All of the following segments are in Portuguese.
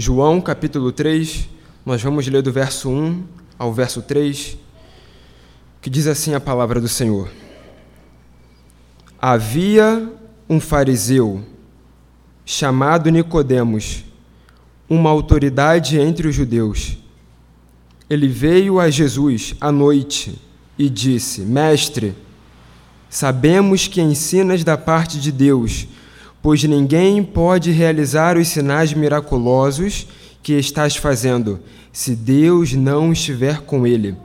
João capítulo 3, nós vamos ler do verso 1 ao verso 3, que diz assim a palavra do Senhor. Havia um fariseu chamado Nicodemos, uma autoridade entre os judeus. Ele veio a Jesus à noite e disse: Mestre, sabemos que ensinas da parte de Deus, pois ninguém pode realizar os sinais miraculosos que estás fazendo, se Deus não estiver com ele.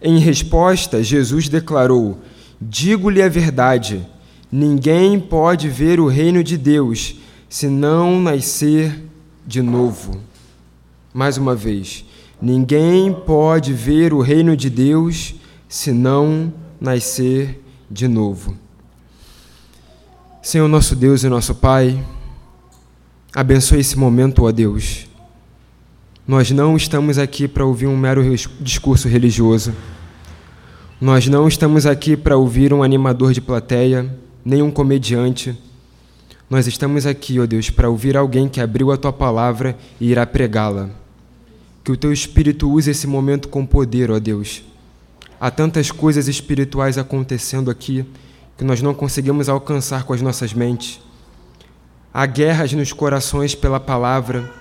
Em resposta, Jesus declarou: Digo-lhe a verdade, ninguém pode ver o reino de Deus se não nascer de novo. Mais uma vez, ninguém pode ver o reino de Deus se não nascer de novo. Senhor nosso Deus e nosso Pai, abençoe esse momento, ó Deus. Nós não estamos aqui para ouvir um mero discurso religioso. Nós não estamos aqui para ouvir um animador de plateia, nem um comediante. Nós estamos aqui, ó Deus, para ouvir alguém que abriu a tua palavra e irá pregá-la. Que o teu Espírito use esse momento com poder, ó Deus. Há tantas coisas espirituais acontecendo aqui que nós não conseguimos alcançar com as nossas mentes. Há guerras nos corações pela palavra.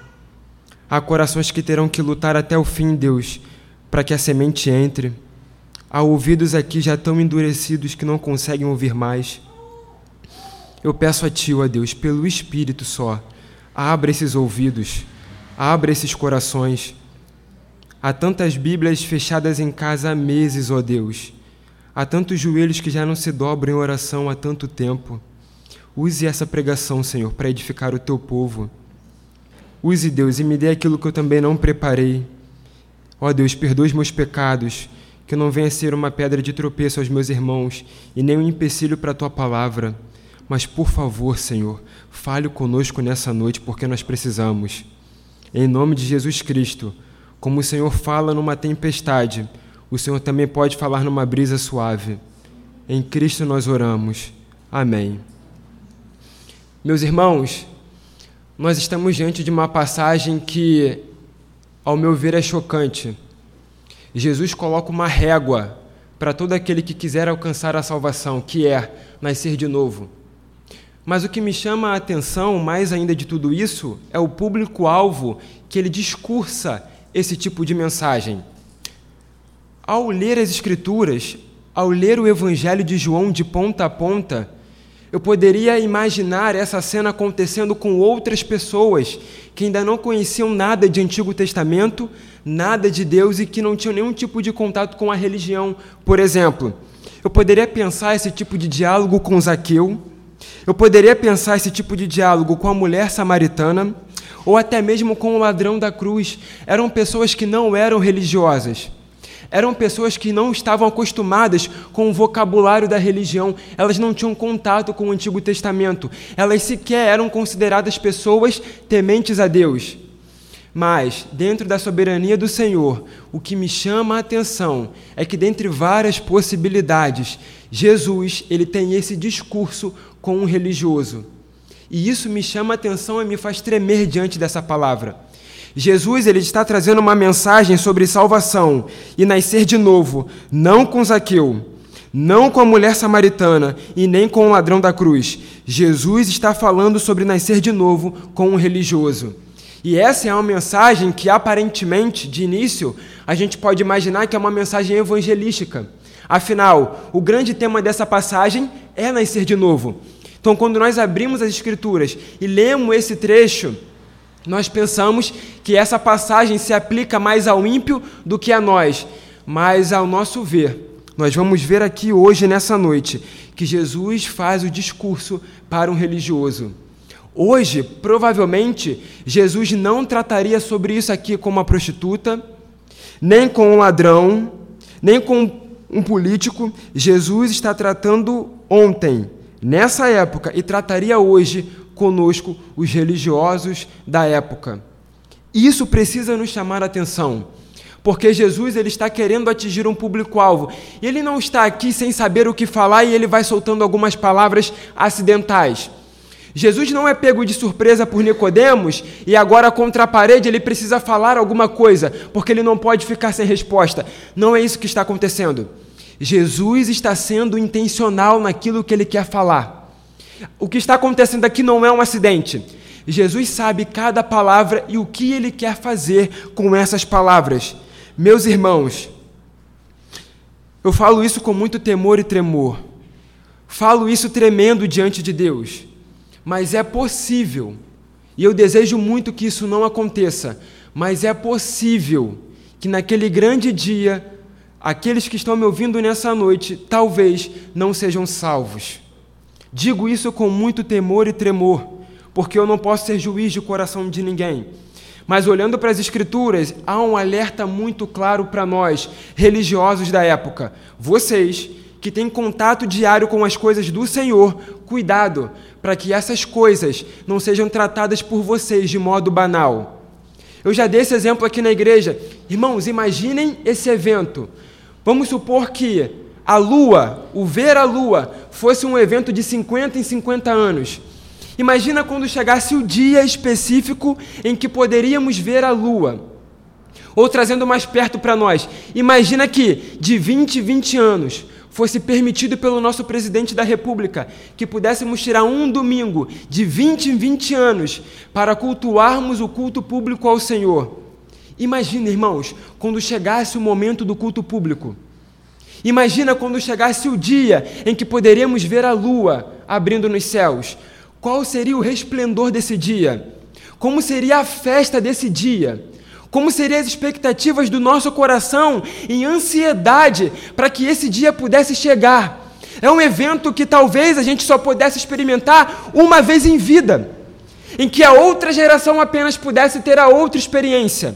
Há corações que terão que lutar até o fim, Deus, para que a semente entre. Há ouvidos aqui já tão endurecidos que não conseguem ouvir mais. Eu peço a Ti, ó Deus, pelo Espírito só, abra esses ouvidos, abra esses corações. Há tantas Bíblias fechadas em casa há meses, ó Deus Há tantos joelhos que já não se dobram em oração há tanto tempo. Use essa pregação, Senhor, para edificar o teu povo. Use, Deus, e me dê aquilo que eu também não preparei. Ó Deus, perdoe os meus pecados, que não venha ser uma pedra de tropeço aos meus irmãos e nem um empecilho para a tua palavra. Mas, por favor, Senhor, fale conosco nessa noite, porque nós precisamos. Em nome de Jesus Cristo, como o Senhor fala numa tempestade, o Senhor também pode falar numa brisa suave. Em Cristo nós oramos. Amém. Meus irmãos, nós estamos diante de uma passagem que, ao meu ver, é chocante. Jesus coloca uma régua para todo aquele que quiser alcançar a salvação, que é nascer de novo. Mas o que me chama a atenção, mais ainda de tudo isso, é o público-alvo que ele discursa esse tipo de mensagem. Ao ler as Escrituras, ao ler o Evangelho de João de ponta a ponta, eu poderia imaginar essa cena acontecendo com outras pessoas que ainda não conheciam nada de Antigo Testamento, nada de Deus e que não tinham nenhum tipo de contato com a religião. Por exemplo, eu poderia pensar esse tipo de diálogo com Zaqueu, eu poderia pensar esse tipo de diálogo com a mulher samaritana, ou até mesmo com o ladrão da cruz. Eram pessoas que não eram religiosas eram pessoas que não estavam acostumadas com o vocabulário da religião, elas não tinham contato com o Antigo Testamento, elas sequer eram consideradas pessoas tementes a Deus. Mas, dentro da soberania do Senhor, o que me chama a atenção é que, dentre várias possibilidades, Jesus ele tem esse discurso com um religioso. E isso me chama a atenção e me faz tremer diante dessa palavra. Jesus ele está trazendo uma mensagem sobre salvação e nascer de novo, não com Zaqueu, não com a mulher samaritana e nem com o ladrão da cruz. Jesus está falando sobre nascer de novo com um religioso. E essa é uma mensagem que aparentemente, de início, a gente pode imaginar que é uma mensagem evangelística. Afinal, o grande tema dessa passagem é nascer de novo. Então, quando nós abrimos as Escrituras e lemos esse trecho, nós pensamos que essa passagem se aplica mais ao ímpio do que a nós, mas ao nosso ver, nós vamos ver aqui hoje, nessa noite, que Jesus faz o discurso para um religioso. Hoje, provavelmente, Jesus não trataria sobre isso aqui com uma prostituta, nem com um ladrão, nem com um político. Jesus está tratando ontem, nessa época, e trataria hoje conosco os religiosos da época. Isso precisa nos chamar a atenção, porque Jesus ele está querendo atingir um público-alvo. Ele não está aqui sem saber o que falar e ele vai soltando algumas palavras acidentais. Jesus não é pego de surpresa por Nicodemos e agora contra a parede ele precisa falar alguma coisa, porque ele não pode ficar sem resposta. Não é isso que está acontecendo. Jesus está sendo intencional naquilo que ele quer falar. O que está acontecendo aqui não é um acidente. Jesus sabe cada palavra e o que ele quer fazer com essas palavras. Meus irmãos, eu falo isso com muito temor e tremor. Falo isso tremendo diante de Deus. Mas é possível, e eu desejo muito que isso não aconteça, mas é possível que naquele grande dia, aqueles que estão me ouvindo nessa noite talvez não sejam salvos. Digo isso com muito temor e tremor, porque eu não posso ser juiz de coração de ninguém. Mas olhando para as Escrituras, há um alerta muito claro para nós, religiosos da época. Vocês que têm contato diário com as coisas do Senhor, cuidado, para que essas coisas não sejam tratadas por vocês de modo banal. Eu já dei esse exemplo aqui na igreja. Irmãos, imaginem esse evento. Vamos supor que a lua, o ver a lua, fosse um evento de 50 em 50 anos. Imagina quando chegasse o dia específico em que poderíamos ver a lua. Ou trazendo mais perto para nós, imagina que de 20 em 20 anos fosse permitido pelo nosso presidente da República que pudéssemos tirar um domingo de 20 em 20 anos para cultuarmos o culto público ao Senhor. Imagina, irmãos, quando chegasse o momento do culto público. Imagina quando chegasse o dia em que poderíamos ver a lua abrindo nos céus. Qual seria o resplendor desse dia? Como seria a festa desse dia? Como seriam as expectativas do nosso coração em ansiedade para que esse dia pudesse chegar? É um evento que talvez a gente só pudesse experimentar uma vez em vida, em que a outra geração apenas pudesse ter a outra experiência.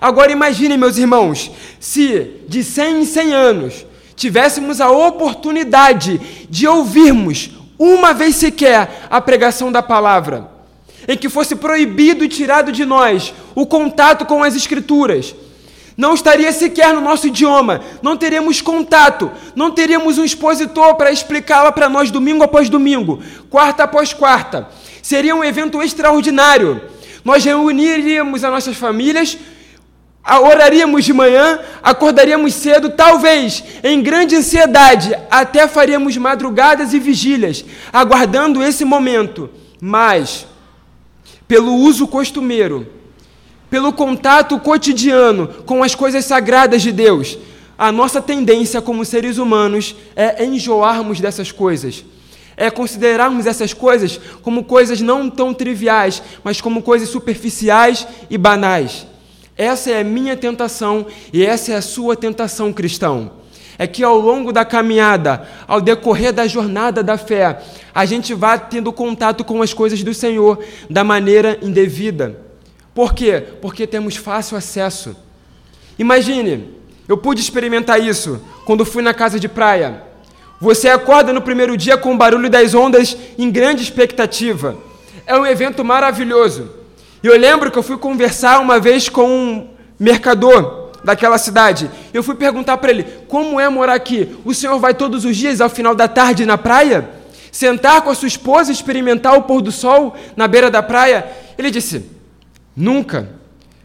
Agora imagine, meus irmãos, se de 100 em 100 anos tivéssemos a oportunidade de ouvirmos uma vez sequer a pregação da palavra em que fosse proibido e tirado de nós o contato com as Escrituras. Não estaria sequer no nosso idioma, não teríamos contato, não teríamos um expositor para explicá-la para nós domingo após domingo, quarta após quarta. Seria um evento extraordinário. Nós reuniríamos as nossas famílias, oraríamos de manhã, acordaríamos cedo, talvez em grande ansiedade, até faríamos madrugadas e vigílias, aguardando esse momento. Mas pelo uso costumeiro, pelo contato cotidiano com as coisas sagradas de Deus, a nossa tendência como seres humanos é enjoarmos dessas coisas. É considerarmos essas coisas como coisas não tão triviais, mas como coisas superficiais e banais. Essa é a minha tentação e essa é a sua tentação, cristão é que ao longo da caminhada, ao decorrer da jornada da fé, a gente vá tendo contato com as coisas do Senhor da maneira indevida. Por quê? Porque temos fácil acesso. Imagine, eu pude experimentar isso quando fui na casa de praia. Você acorda no primeiro dia com o barulho das ondas em grande expectativa. É um evento maravilhoso. E eu lembro que eu fui conversar uma vez com um mercador daquela cidade. Eu fui perguntar para ele: como é morar aqui? O senhor vai todos os dias ao final da tarde na praia? Sentar com a sua esposa e experimentar o pôr do sol na beira da praia? Ele disse: nunca.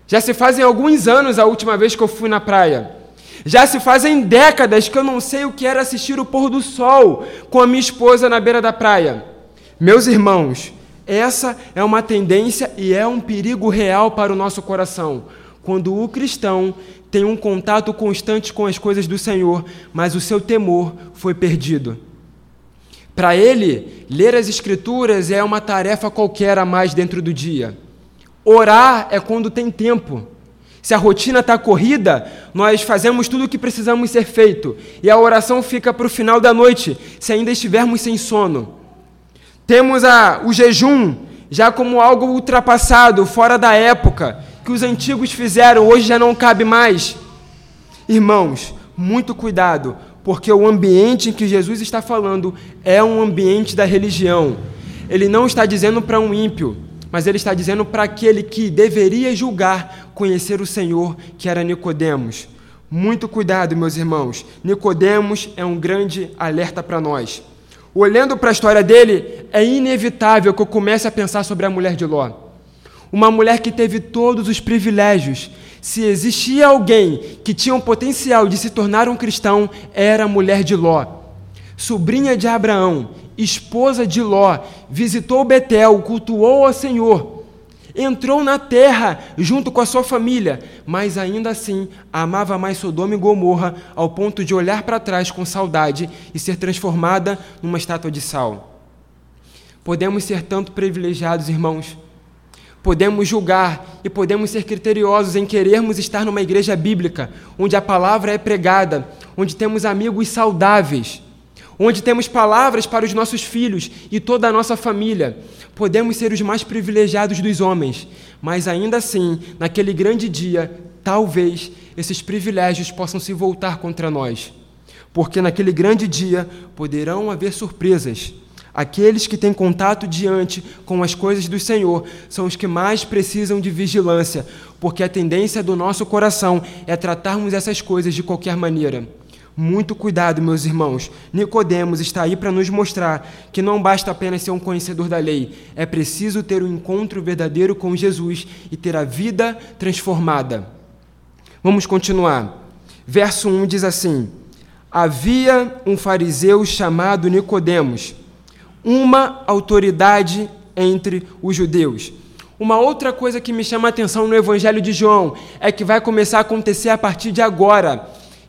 Já se fazem alguns anos a última vez que eu fui na praia. Já se fazem décadas que eu não sei o que era assistir o pôr do sol com a minha esposa na beira da praia. Meus irmãos, essa é uma tendência e é um perigo real para o nosso coração. Quando o cristão tem um contato constante com as coisas do Senhor, mas o seu temor foi perdido. Para ele, ler as Escrituras é uma tarefa qualquer a mais dentro do dia. Orar é quando tem tempo. Se a rotina está corrida, nós fazemos tudo o que precisamos ser feito e a oração fica para o final da noite, se ainda estivermos sem sono. Temos a, o jejum já como algo ultrapassado, fora da época, que os antigos fizeram hoje já não cabe mais. Irmãos, muito cuidado, porque o ambiente em que Jesus está falando é um ambiente da religião. Ele não está dizendo para um ímpio, mas ele está dizendo para aquele que deveria julgar, conhecer o Senhor, que era Nicodemos. Muito cuidado, meus irmãos. Nicodemos é um grande alerta para nós. Olhando para a história dele, é inevitável que eu comece a pensar sobre a mulher de Ló. Uma mulher que teve todos os privilégios. Se existia alguém que tinha o potencial de se tornar um cristão, era a mulher de Ló. Sobrinha de Abraão, esposa de Ló, visitou Betel, cultuou ao Senhor, entrou na terra junto com a sua família, mas ainda assim amava mais Sodoma e Gomorra ao ponto de olhar para trás com saudade e ser transformada numa estátua de sal. Podemos ser tanto privilegiados, irmãos. Podemos julgar e podemos ser criteriosos em querermos estar numa igreja bíblica, onde a palavra é pregada, onde temos amigos saudáveis onde temos palavras para os nossos filhos e toda a nossa família. Podemos ser os mais privilegiados dos homens, mas ainda assim, naquele grande dia, talvez esses privilégios possam se voltar contra nós. Porque naquele grande dia poderão haver surpresas. Aqueles que têm contato diante com as coisas do Senhor são os que mais precisam de vigilância, porque a tendência do nosso coração é tratarmos essas coisas de qualquer maneira. Muito cuidado, meus irmãos. Nicodemos está aí para nos mostrar que não basta apenas ser um conhecedor da lei, é preciso ter um encontro verdadeiro com Jesus e ter a vida transformada. Vamos continuar. Verso 1 diz assim: Havia um fariseu chamado Nicodemos, uma autoridade entre os judeus. Uma outra coisa que me chama a atenção no Evangelho de João é que vai começar a acontecer a partir de agora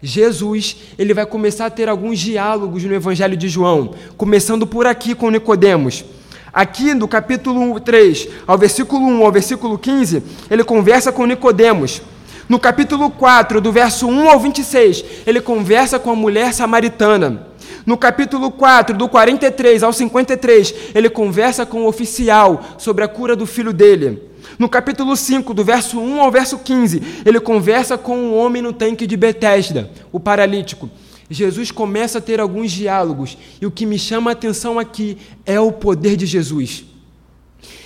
Jesus, ele vai começar a ter alguns diálogos no Evangelho de João, começando por aqui com Nicodemos. Aqui do capítulo 3 ao versículo 1 ao versículo 15, ele conversa com Nicodemos. No capítulo 4, do verso 1 ao 26, ele conversa com a mulher samaritana. No capítulo 4, do 43 ao 53, ele conversa com o oficial sobre a cura do filho dele. No capítulo 5, do verso 1 ao verso 15, ele conversa com um homem no tanque de Betesda, o paralítico. Jesus começa a ter alguns diálogos, e o que me chama a atenção aqui é o poder de Jesus.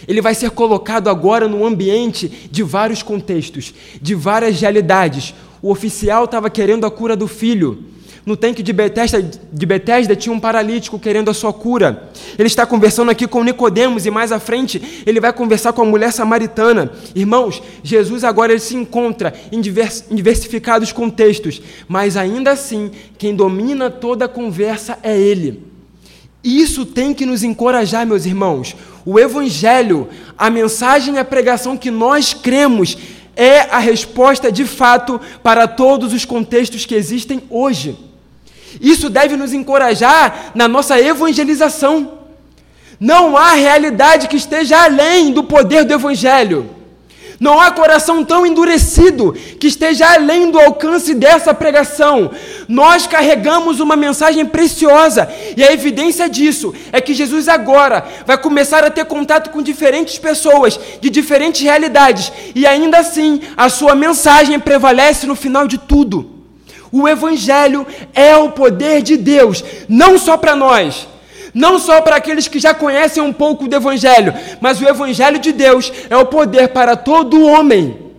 Ele vai ser colocado agora no ambiente de vários contextos, de várias realidades. O oficial estava querendo a cura do filho. No tanque de Betesda, de Betesda tinha um paralítico querendo a sua cura. Ele está conversando aqui com Nicodemos e mais à frente ele vai conversar com a mulher samaritana. Irmãos, Jesus agora se encontra em, divers, em diversificados contextos, mas ainda assim quem domina toda a conversa é ele. Isso tem que nos encorajar, meus irmãos. O Evangelho, a mensagem e a pregação que nós cremos é a resposta de fato para todos os contextos que existem hoje. Isso deve nos encorajar na nossa evangelização. Não há realidade que esteja além do poder do Evangelho. Não há coração tão endurecido que esteja além do alcance dessa pregação. Nós carregamos uma mensagem preciosa e a evidência disso é que Jesus agora vai começar a ter contato com diferentes pessoas de diferentes realidades e ainda assim a sua mensagem prevalece no final de tudo. O Evangelho é o poder de Deus, não só para nós, não só para aqueles que já conhecem um pouco do Evangelho, mas o Evangelho de Deus é o poder para todo homem.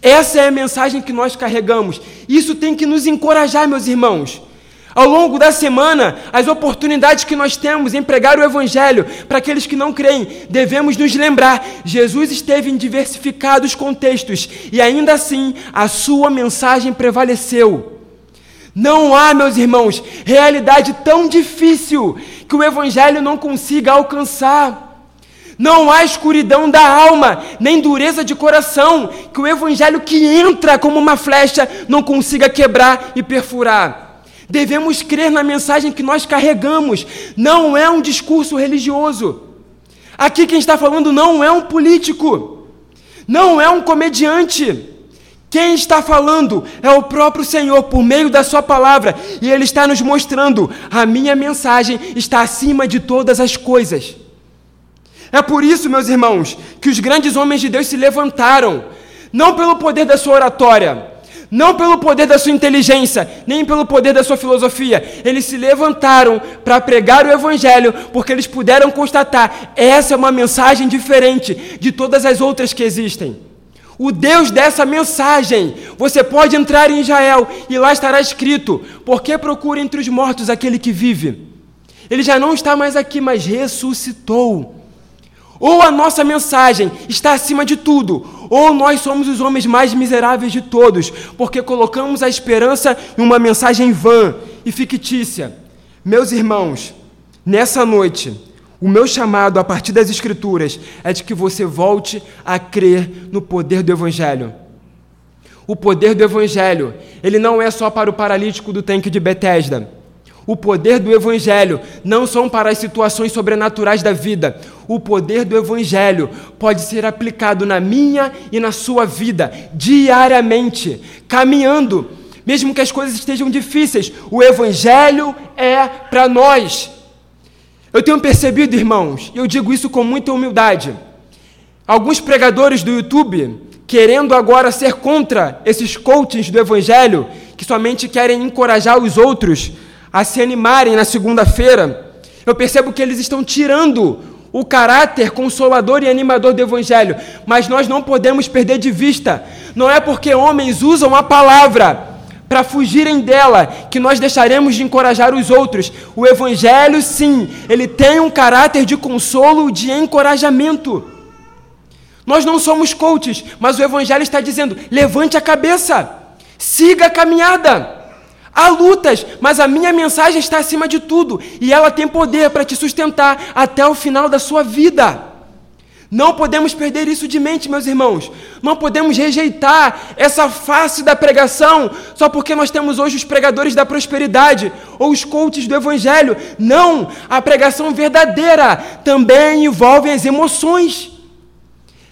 Essa é a mensagem que nós carregamos. Isso tem que nos encorajar, meus irmãos. Ao longo da semana, as oportunidades que nós temos em pregar o Evangelho para aqueles que não creem, devemos nos lembrar: Jesus esteve em diversificados contextos e ainda assim a sua mensagem prevaleceu. Não há, meus irmãos, realidade tão difícil que o Evangelho não consiga alcançar. Não há escuridão da alma, nem dureza de coração, que o Evangelho que entra como uma flecha não consiga quebrar e perfurar. Devemos crer na mensagem que nós carregamos, não é um discurso religioso. Aqui quem está falando não é um político, não é um comediante. Quem está falando é o próprio Senhor por meio da Sua palavra, e Ele está nos mostrando: a minha mensagem está acima de todas as coisas. É por isso, meus irmãos, que os grandes homens de Deus se levantaram, não pelo poder da sua oratória, não pelo poder da sua inteligência, nem pelo poder da sua filosofia. Eles se levantaram para pregar o Evangelho, porque eles puderam constatar: essa é uma mensagem diferente de todas as outras que existem o Deus dessa mensagem. Você pode entrar em Israel e lá estará escrito: Por que procura entre os mortos aquele que vive? Ele já não está mais aqui, mas ressuscitou. Ou a nossa mensagem está acima de tudo, ou nós somos os homens mais miseráveis de todos, porque colocamos a esperança em uma mensagem vã e fictícia. Meus irmãos, nessa noite, o meu chamado a partir das Escrituras é de que você volte a crer no poder do Evangelho. O poder do Evangelho, ele não é só para o paralítico do tanque de Betesda. O poder do Evangelho não são para as situações sobrenaturais da vida. O poder do Evangelho pode ser aplicado na minha e na sua vida, diariamente, caminhando, mesmo que as coisas estejam difíceis. O Evangelho é para nós. Eu tenho percebido, irmãos, e eu digo isso com muita humildade, alguns pregadores do YouTube, querendo agora ser contra esses coaches do Evangelho, que somente querem encorajar os outros a se animarem na segunda-feira, eu percebo que eles estão tirando o caráter consolador e animador do Evangelho, mas nós não podemos perder de vista. Não é porque homens usam a palavra para fugirem dela que nós deixaremos de encorajar os outros. O Evangelho, sim, ele tem um caráter de consolo, de encorajamento. Nós não somos coaches, mas o Evangelho está dizendo: levante a cabeça, siga a caminhada. Há lutas, mas a minha mensagem está acima de tudo e ela tem poder para te sustentar até o final da sua vida. Não podemos perder isso de mente, meus irmãos. Não podemos rejeitar essa face da pregação só porque nós temos hoje os pregadores da prosperidade ou os coaches do evangelho. Não! A pregação verdadeira também envolve as emoções.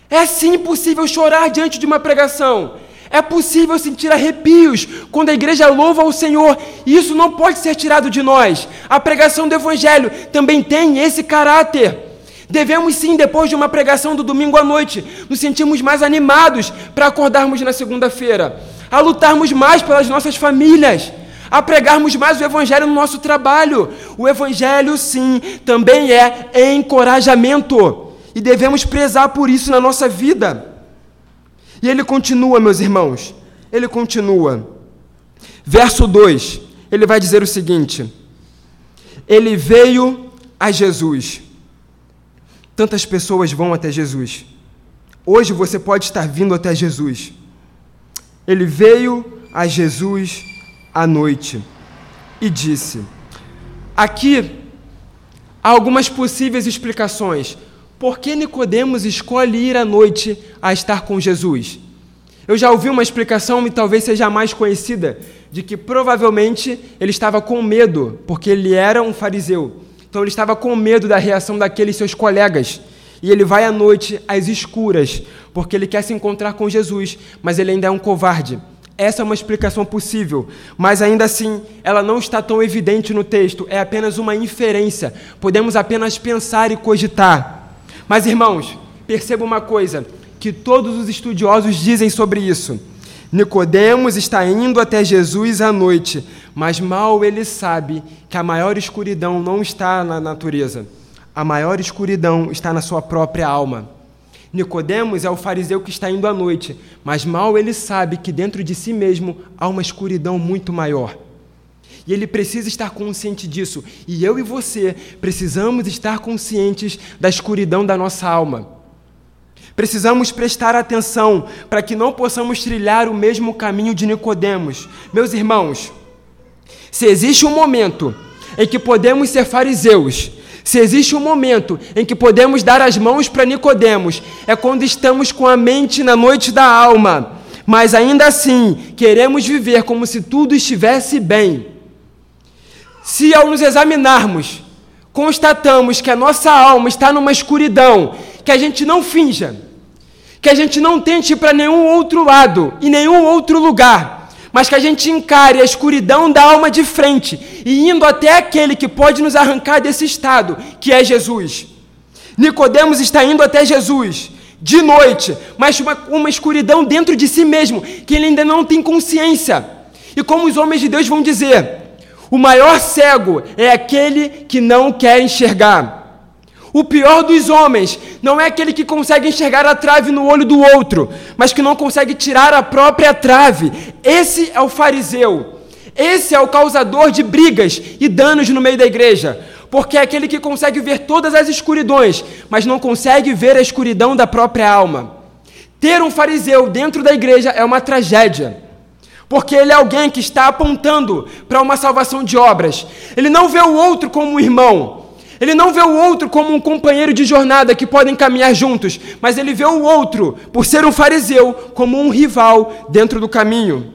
É sim possível chorar diante de uma pregação. É possível sentir arrepios quando a igreja louva ao Senhor, e isso não pode ser tirado de nós. A pregação do Evangelho também tem esse caráter. Devemos sim, depois de uma pregação do domingo à noite, nos sentirmos mais animados para acordarmos na segunda-feira, a lutarmos mais pelas nossas famílias, a pregarmos mais o Evangelho no nosso trabalho. O Evangelho, sim, também é encorajamento, e devemos prezar por isso na nossa vida. E ele continua, meus irmãos, ele continua. Verso 2, ele vai dizer o seguinte: Ele veio a Jesus. Tantas pessoas vão até Jesus. Hoje você pode estar vindo até Jesus. Ele veio a Jesus à noite e disse: Aqui há algumas possíveis explicações por que Nicodemos escolhe ir à noite a estar com Jesus? Eu já ouvi uma explicação e talvez seja a mais conhecida, de que provavelmente ele estava com medo, porque ele era um fariseu. Então ele estava com medo da reação daqueles seus colegas. E ele vai à noite às escuras, porque ele quer se encontrar com Jesus, mas ele ainda é um covarde. Essa é uma explicação possível, mas ainda assim ela não está tão evidente no texto, é apenas uma inferência. Podemos apenas pensar e cogitar. Mas, irmãos, perceba uma coisa que todos os estudiosos dizem sobre isso. Nicodemos está indo até Jesus à noite, mas mal ele sabe que a maior escuridão não está na natureza. A maior escuridão está na sua própria alma. Nicodemos é o fariseu que está indo à noite, mas mal ele sabe que dentro de si mesmo há uma escuridão muito maior. E ele precisa estar consciente disso. E eu e você precisamos estar conscientes da escuridão da nossa alma. Precisamos prestar atenção para que não possamos trilhar o mesmo caminho de Nicodemos. Meus irmãos, se existe um momento em que podemos ser fariseus, se existe um momento em que podemos dar as mãos para Nicodemos, é quando estamos com a mente na noite da alma, mas ainda assim queremos viver como se tudo estivesse bem. Se ao nos examinarmos, constatamos que a nossa alma está numa escuridão, que a gente não finja, que a gente não tente ir para nenhum outro lado e nenhum outro lugar, mas que a gente encare a escuridão da alma de frente e indo até aquele que pode nos arrancar desse estado, que é Jesus. Nicodemos está indo até Jesus de noite, mas uma, uma escuridão dentro de si mesmo, que ele ainda não tem consciência. E como os homens de Deus vão dizer, o maior cego é aquele que não quer enxergar. O pior dos homens não é aquele que consegue enxergar a trave no olho do outro, mas que não consegue tirar a própria trave. Esse é o fariseu. Esse é o causador de brigas e danos no meio da igreja. porque é aquele que consegue ver todas as escuridões, mas não consegue ver a escuridão da própria alma. Ter um fariseu dentro da igreja é uma tragédia, porque ele é alguém que está apontando para uma salvação de obras. Ele não vê o outro como um irmão, ele não vê o outro como um companheiro de jornada que podem caminhar juntos, mas ele vê o outro, por ser um fariseu, como um rival dentro do caminho.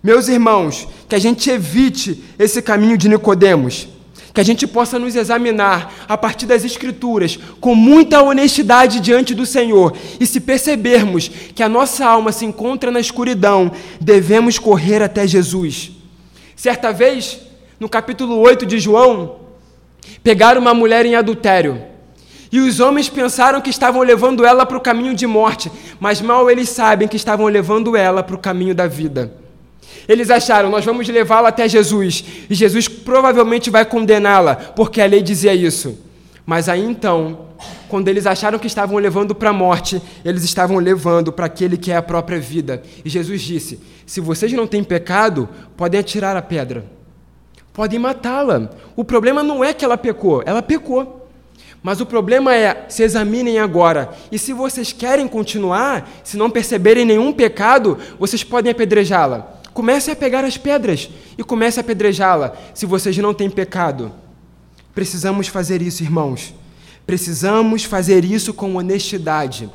Meus irmãos, que a gente evite esse caminho de Nicodemos, que a gente possa nos examinar a partir das escrituras com muita honestidade diante do Senhor, e se percebermos que a nossa alma se encontra na escuridão, devemos correr até Jesus. Certa vez, no capítulo 8 de João, pegaram uma mulher em adultério. E os homens pensaram que estavam levando ela para o caminho de morte, mas mal eles sabem que estavam levando ela para o caminho da vida. Eles acharam, nós vamos levá-la até Jesus, e Jesus provavelmente vai condená-la, porque a lei dizia isso. Mas aí então, quando eles acharam que estavam levando para a morte, eles estavam levando para aquele que é a própria vida. E Jesus disse: Se vocês não têm pecado, podem atirar a pedra podem matá-la. O problema não é que ela pecou, ela pecou. Mas o problema é, se examinem agora. E se vocês querem continuar, se não perceberem nenhum pecado, vocês podem apedrejá-la. Comecem a pegar as pedras e comece a apedrejá-la, se vocês não têm pecado. Precisamos fazer isso, irmãos. Precisamos fazer isso com honestidade.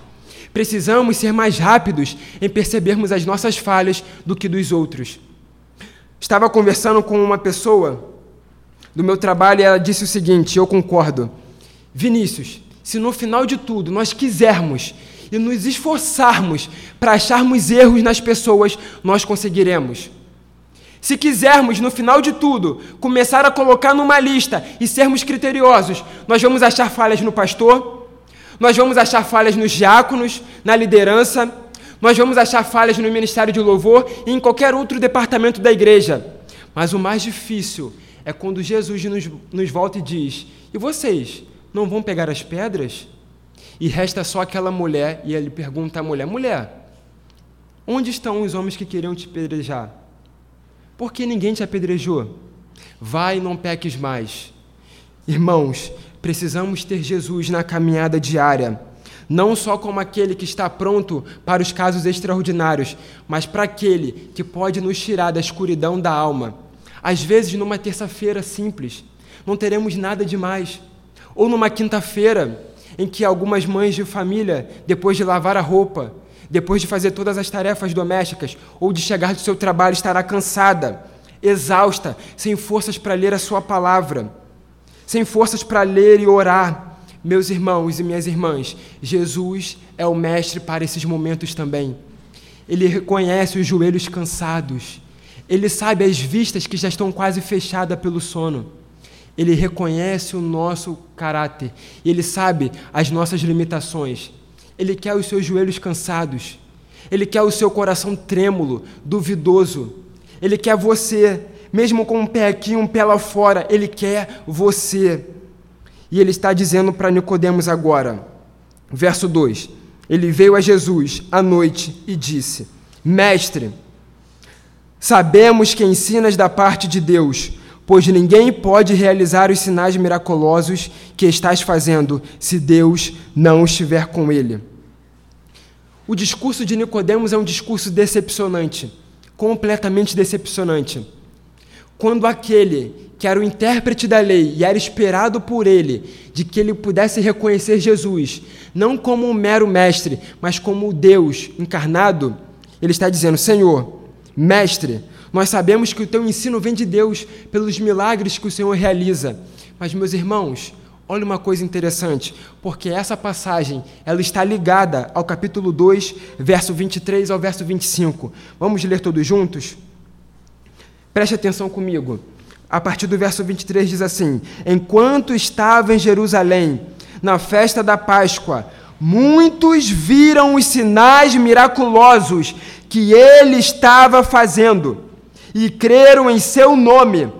Precisamos ser mais rápidos em percebermos as nossas falhas do que dos outros. Estava conversando com uma pessoa do meu trabalho e ela disse o seguinte: eu concordo. Vinícius, se no final de tudo nós quisermos e nos esforçarmos para acharmos erros nas pessoas, nós conseguiremos. Se quisermos, no final de tudo, começar a colocar numa lista e sermos criteriosos, nós vamos achar falhas no pastor, nós vamos achar falhas nos diáconos, na liderança, nós vamos achar falhas no ministério de louvor e em qualquer outro departamento da igreja. Mas o mais difícil é quando Jesus nos, nos volta e diz: E vocês não vão pegar as pedras? E resta só aquela mulher, e ele pergunta à mulher: Mulher, onde estão os homens que queriam te apedrejar? Por que ninguém te apedrejou? Vai e não peques mais. Irmãos, precisamos ter Jesus na caminhada diária não só como aquele que está pronto para os casos extraordinários, mas para aquele que pode nos tirar da escuridão da alma. Às vezes, numa terça-feira simples, não teremos nada demais. Ou numa quinta-feira, em que algumas mães de família, depois de lavar a roupa, depois de fazer todas as tarefas domésticas, ou de chegar do seu trabalho, estará cansada, exausta, sem forças para ler a sua palavra, sem forças para ler e orar meus irmãos e minhas irmãs, Jesus é o mestre para esses momentos também. Ele reconhece os joelhos cansados. Ele sabe as vistas que já estão quase fechadas pelo sono. Ele reconhece o nosso caráter. Ele sabe as nossas limitações. Ele quer os seus joelhos cansados. Ele quer o seu coração trêmulo, duvidoso. Ele quer você, mesmo com um pé aqui, um pé lá fora. Ele quer você. E ele está dizendo para Nicodemos agora, verso 2. Ele veio a Jesus à noite e disse: Mestre, sabemos que ensinas da parte de Deus, pois ninguém pode realizar os sinais miraculosos que estás fazendo se Deus não estiver com ele. O discurso de Nicodemos é um discurso decepcionante, completamente decepcionante. Quando aquele que era o intérprete da lei e era esperado por ele de que ele pudesse reconhecer Jesus, não como um mero mestre, mas como o Deus encarnado, ele está dizendo: Senhor, mestre, nós sabemos que o teu ensino vem de Deus pelos milagres que o Senhor realiza. Mas, meus irmãos, olha uma coisa interessante, porque essa passagem ela está ligada ao capítulo 2, verso 23 ao verso 25. Vamos ler todos juntos? Preste atenção comigo a partir do verso 23 diz assim: Enquanto estava em Jerusalém, na festa da Páscoa, muitos viram os sinais miraculosos que ele estava fazendo e creram em seu nome.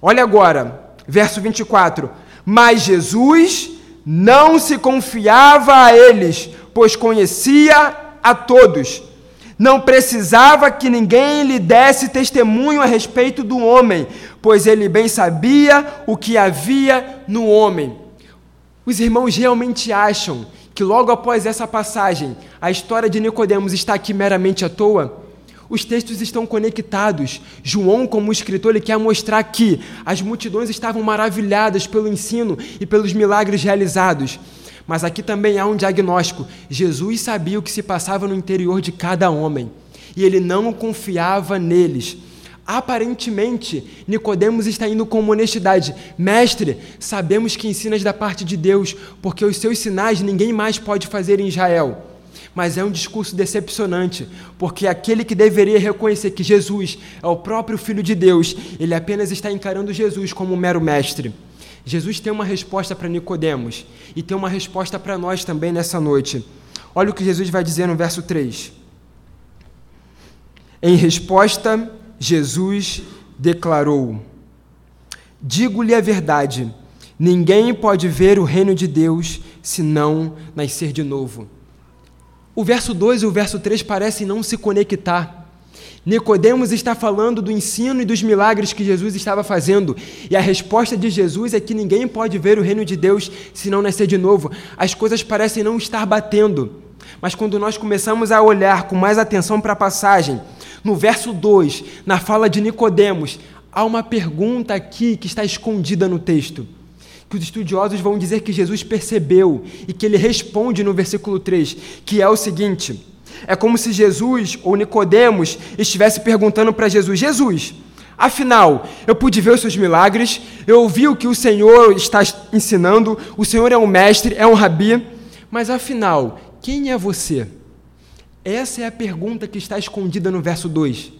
Olha agora, verso 24: Mas Jesus não se confiava a eles, pois conhecia a todos. Não precisava que ninguém lhe desse testemunho a respeito do homem, pois ele bem sabia o que havia no homem. Os irmãos realmente acham que logo após essa passagem, a história de Nicodemos está aqui meramente à toa? Os textos estão conectados. João, como escritor, ele quer mostrar que as multidões estavam maravilhadas pelo ensino e pelos milagres realizados. Mas aqui também há um diagnóstico. Jesus sabia o que se passava no interior de cada homem e ele não confiava neles. Aparentemente, Nicodemos está indo com honestidade. Mestre, sabemos que ensinas da parte de Deus, porque os seus sinais ninguém mais pode fazer em Israel. Mas é um discurso decepcionante, porque aquele que deveria reconhecer que Jesus é o próprio Filho de Deus, ele apenas está encarando Jesus como um mero mestre. Jesus tem uma resposta para Nicodemos e tem uma resposta para nós também nessa noite. Olha o que Jesus vai dizer no verso 3. Em resposta, Jesus declarou: Digo-lhe a verdade, ninguém pode ver o reino de Deus se não nascer de novo. O verso 2 e o verso 3 parecem não se conectar. Nicodemos está falando do ensino e dos milagres que Jesus estava fazendo, e a resposta de Jesus é que ninguém pode ver o reino de Deus se não nascer de novo. As coisas parecem não estar batendo. Mas quando nós começamos a olhar com mais atenção para a passagem, no verso 2, na fala de Nicodemos, há uma pergunta aqui que está escondida no texto. Que os estudiosos vão dizer que Jesus percebeu e que ele responde no versículo 3, que é o seguinte: é como se Jesus ou Nicodemos estivesse perguntando para Jesus: Jesus, afinal, eu pude ver os seus milagres, eu ouvi o que o Senhor está ensinando, o Senhor é um mestre, é um rabi, mas afinal, quem é você? Essa é a pergunta que está escondida no verso 2.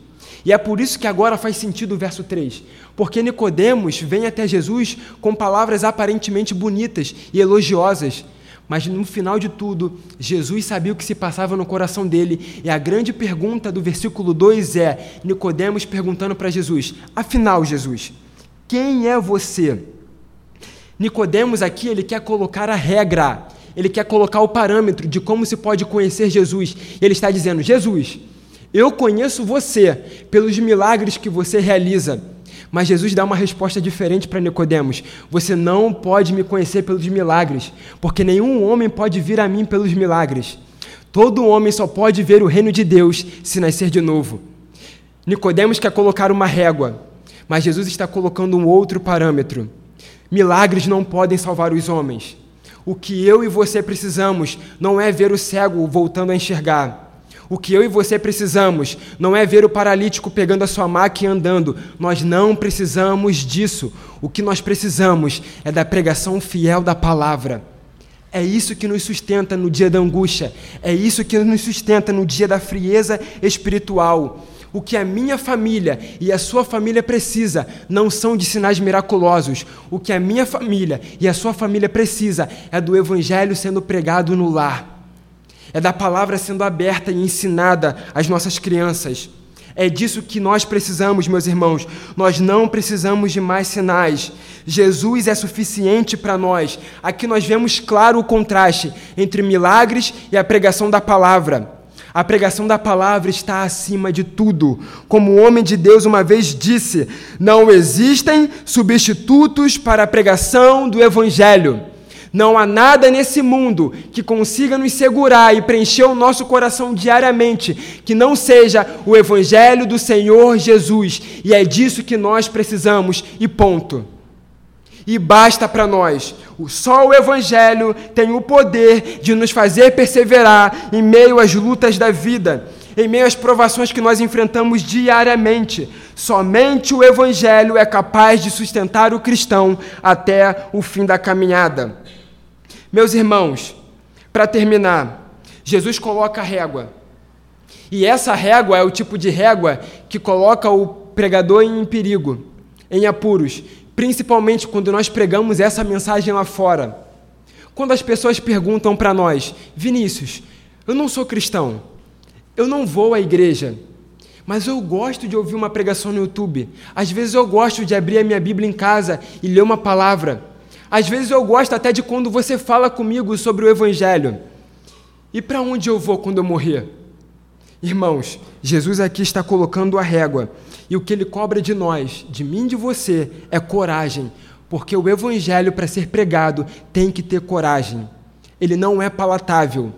E é por isso que agora faz sentido o verso 3. Porque Nicodemos vem até Jesus com palavras aparentemente bonitas e elogiosas, mas no final de tudo, Jesus sabia o que se passava no coração dele, e a grande pergunta do versículo 2 é: Nicodemos perguntando para Jesus: "Afinal, Jesus, quem é você?" Nicodemos aqui, ele quer colocar a regra, ele quer colocar o parâmetro de como se pode conhecer Jesus. Ele está dizendo: "Jesus, eu conheço você pelos milagres que você realiza." Mas Jesus dá uma resposta diferente para Nicodemos. Você não pode me conhecer pelos milagres, porque nenhum homem pode vir a mim pelos milagres. Todo homem só pode ver o reino de Deus se nascer de novo. Nicodemos quer colocar uma régua, mas Jesus está colocando um outro parâmetro. Milagres não podem salvar os homens. O que eu e você precisamos não é ver o cego voltando a enxergar. O que eu e você precisamos não é ver o paralítico pegando a sua maca e andando. Nós não precisamos disso. O que nós precisamos é da pregação fiel da palavra. É isso que nos sustenta no dia da angústia. É isso que nos sustenta no dia da frieza espiritual. O que a minha família e a sua família precisa não são de sinais miraculosos. O que a minha família e a sua família precisa é do evangelho sendo pregado no lar é da palavra sendo aberta e ensinada às nossas crianças. É disso que nós precisamos, meus irmãos. Nós não precisamos de mais sinais. Jesus é suficiente para nós. Aqui nós vemos claro o contraste entre milagres e a pregação da palavra. A pregação da palavra está acima de tudo. Como o homem de Deus uma vez disse: não existem substitutos para a pregação do evangelho. Não há nada nesse mundo que consiga nos segurar e preencher o nosso coração diariamente que não seja o Evangelho do Senhor Jesus. E é disso que nós precisamos, e ponto. E basta para nós. Só o Evangelho tem o poder de nos fazer perseverar em meio às lutas da vida, em meio às provações que nós enfrentamos diariamente. Somente o Evangelho é capaz de sustentar o cristão até o fim da caminhada. Meus irmãos, para terminar, Jesus coloca a régua. E essa régua é o tipo de régua que coloca o pregador em perigo, em apuros, principalmente quando nós pregamos essa mensagem lá fora. Quando as pessoas perguntam para nós, Vinícius, eu não sou cristão, eu não vou à igreja, mas eu gosto de ouvir uma pregação no YouTube. Às vezes eu gosto de abrir a minha Bíblia em casa e ler uma palavra. Às vezes eu gosto até de quando você fala comigo sobre o Evangelho. E para onde eu vou quando eu morrer? Irmãos, Jesus aqui está colocando a régua, e o que ele cobra de nós, de mim e de você, é coragem, porque o evangelho para ser pregado tem que ter coragem. Ele não é palatável.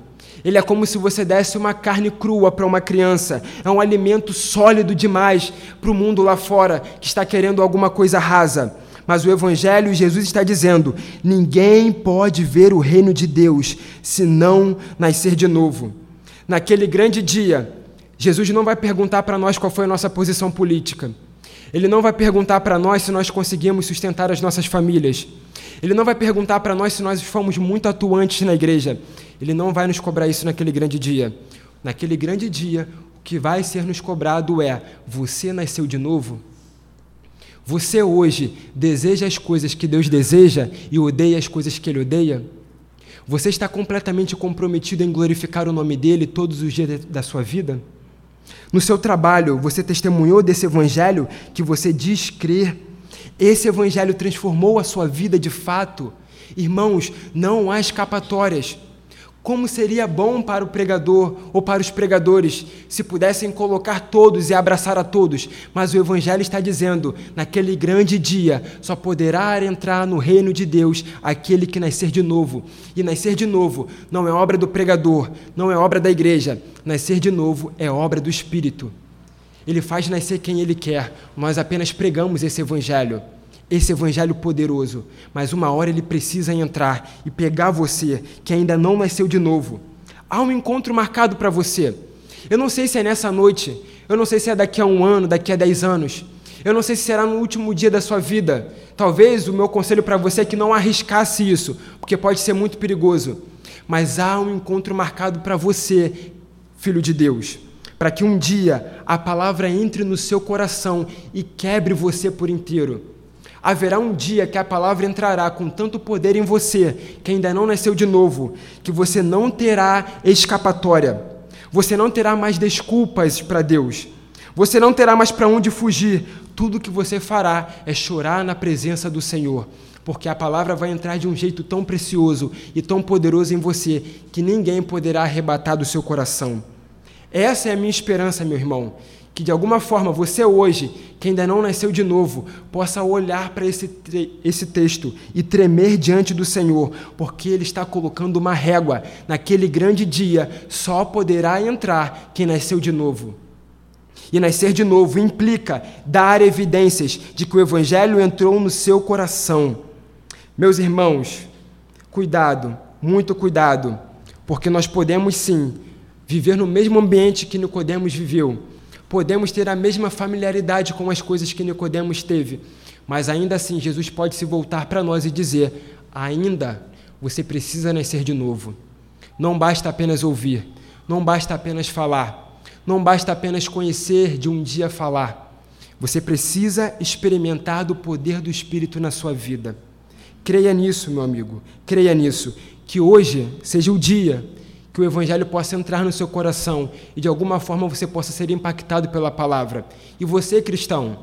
Ele é como se você desse uma carne crua para uma criança. É um alimento sólido demais para o mundo lá fora que está querendo alguma coisa rasa. Mas o Evangelho, Jesus está dizendo: ninguém pode ver o reino de Deus se não nascer de novo. Naquele grande dia, Jesus não vai perguntar para nós qual foi a nossa posição política. Ele não vai perguntar para nós se nós conseguimos sustentar as nossas famílias. Ele não vai perguntar para nós se nós fomos muito atuantes na igreja. Ele não vai nos cobrar isso naquele grande dia. Naquele grande dia, o que vai ser nos cobrado é: você nasceu de novo? Você hoje deseja as coisas que Deus deseja e odeia as coisas que Ele odeia? Você está completamente comprometido em glorificar o nome dele todos os dias da sua vida? No seu trabalho, você testemunhou desse evangelho que você diz crer? Esse evangelho transformou a sua vida de fato? Irmãos, não há escapatórias. Como seria bom para o pregador ou para os pregadores se pudessem colocar todos e abraçar a todos, mas o Evangelho está dizendo: naquele grande dia só poderá entrar no reino de Deus aquele que nascer de novo. E nascer de novo não é obra do pregador, não é obra da igreja. Nascer de novo é obra do Espírito. Ele faz nascer quem ele quer, nós apenas pregamos esse Evangelho esse evangelho poderoso, mas uma hora ele precisa entrar e pegar você que ainda não nasceu de novo. Há um encontro marcado para você. Eu não sei se é nessa noite, eu não sei se é daqui a um ano, daqui a dez anos, eu não sei se será no último dia da sua vida. Talvez o meu conselho para você é que não arriscasse isso, porque pode ser muito perigoso. Mas há um encontro marcado para você, filho de Deus, para que um dia a palavra entre no seu coração e quebre você por inteiro. Haverá um dia que a palavra entrará com tanto poder em você, que ainda não nasceu de novo, que você não terá escapatória. Você não terá mais desculpas para Deus. Você não terá mais para onde fugir. Tudo que você fará é chorar na presença do Senhor, porque a palavra vai entrar de um jeito tão precioso e tão poderoso em você que ninguém poderá arrebatar do seu coração. Essa é a minha esperança, meu irmão que de alguma forma você hoje, que ainda não nasceu de novo, possa olhar para esse, esse texto e tremer diante do Senhor, porque Ele está colocando uma régua. Naquele grande dia, só poderá entrar quem nasceu de novo. E nascer de novo implica dar evidências de que o Evangelho entrou no seu coração. Meus irmãos, cuidado, muito cuidado, porque nós podemos sim viver no mesmo ambiente que Nicodemos viveu Podemos ter a mesma familiaridade com as coisas que Nicodemos teve, mas ainda assim Jesus pode se voltar para nós e dizer: ainda você precisa nascer de novo. Não basta apenas ouvir, não basta apenas falar, não basta apenas conhecer de um dia falar. Você precisa experimentar do poder do Espírito na sua vida. Creia nisso, meu amigo, creia nisso. Que hoje seja o dia que o Evangelho possa entrar no seu coração e de alguma forma você possa ser impactado pela palavra. E você, cristão,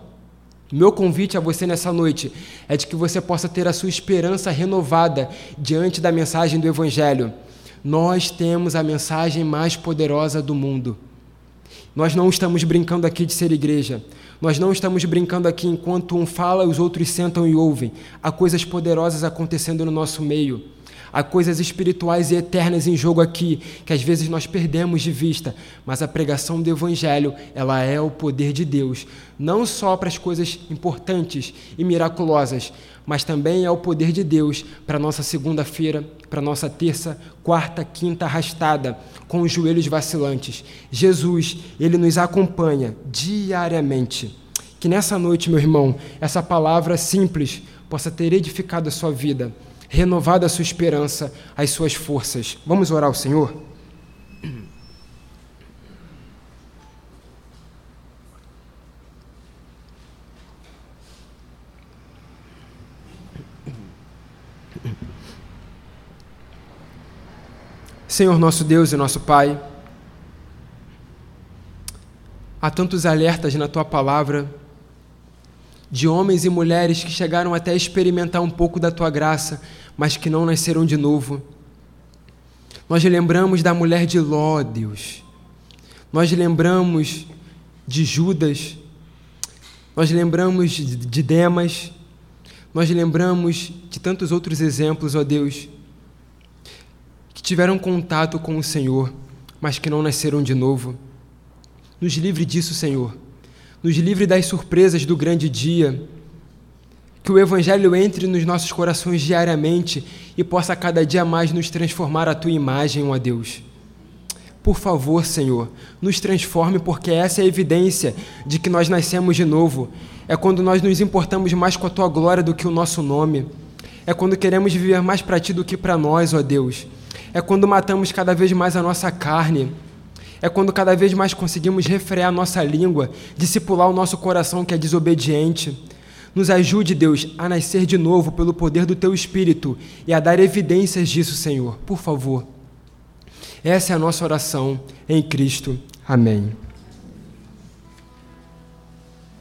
meu convite a você nessa noite é de que você possa ter a sua esperança renovada diante da mensagem do Evangelho. Nós temos a mensagem mais poderosa do mundo. Nós não estamos brincando aqui de ser igreja. Nós não estamos brincando aqui enquanto um fala, os outros sentam e ouvem. Há coisas poderosas acontecendo no nosso meio. Há coisas espirituais e eternas em jogo aqui que às vezes nós perdemos de vista, mas a pregação do evangelho, ela é o poder de Deus, não só para as coisas importantes e miraculosas, mas também é o poder de Deus para nossa segunda-feira, para nossa terça, quarta, quinta arrastada, com os joelhos vacilantes. Jesus, ele nos acompanha diariamente. Que nessa noite, meu irmão, essa palavra simples possa ter edificado a sua vida renovada a sua esperança, as suas forças. Vamos orar ao Senhor? Senhor nosso Deus e nosso Pai, há tantos alertas na tua palavra de homens e mulheres que chegaram até a experimentar um pouco da tua graça, mas que não nasceram de novo. Nós lembramos da mulher de Ló, Deus. Nós lembramos de Judas, nós lembramos de Demas, nós lembramos de tantos outros exemplos, ó Deus, que tiveram contato com o Senhor, mas que não nasceram de novo. Nos livre disso, Senhor. Nos livre das surpresas do grande dia. Que o Evangelho entre nos nossos corações diariamente e possa cada dia mais nos transformar à tua imagem, ó Deus. Por favor, Senhor, nos transforme, porque essa é a evidência de que nós nascemos de novo. É quando nós nos importamos mais com a tua glória do que o nosso nome. É quando queremos viver mais para ti do que para nós, ó Deus. É quando matamos cada vez mais a nossa carne. É quando cada vez mais conseguimos refrear nossa língua, discipular o nosso coração que é desobediente. Nos ajude, Deus, a nascer de novo pelo poder do Teu Espírito e a dar evidências disso, Senhor. Por favor. Essa é a nossa oração em Cristo. Amém.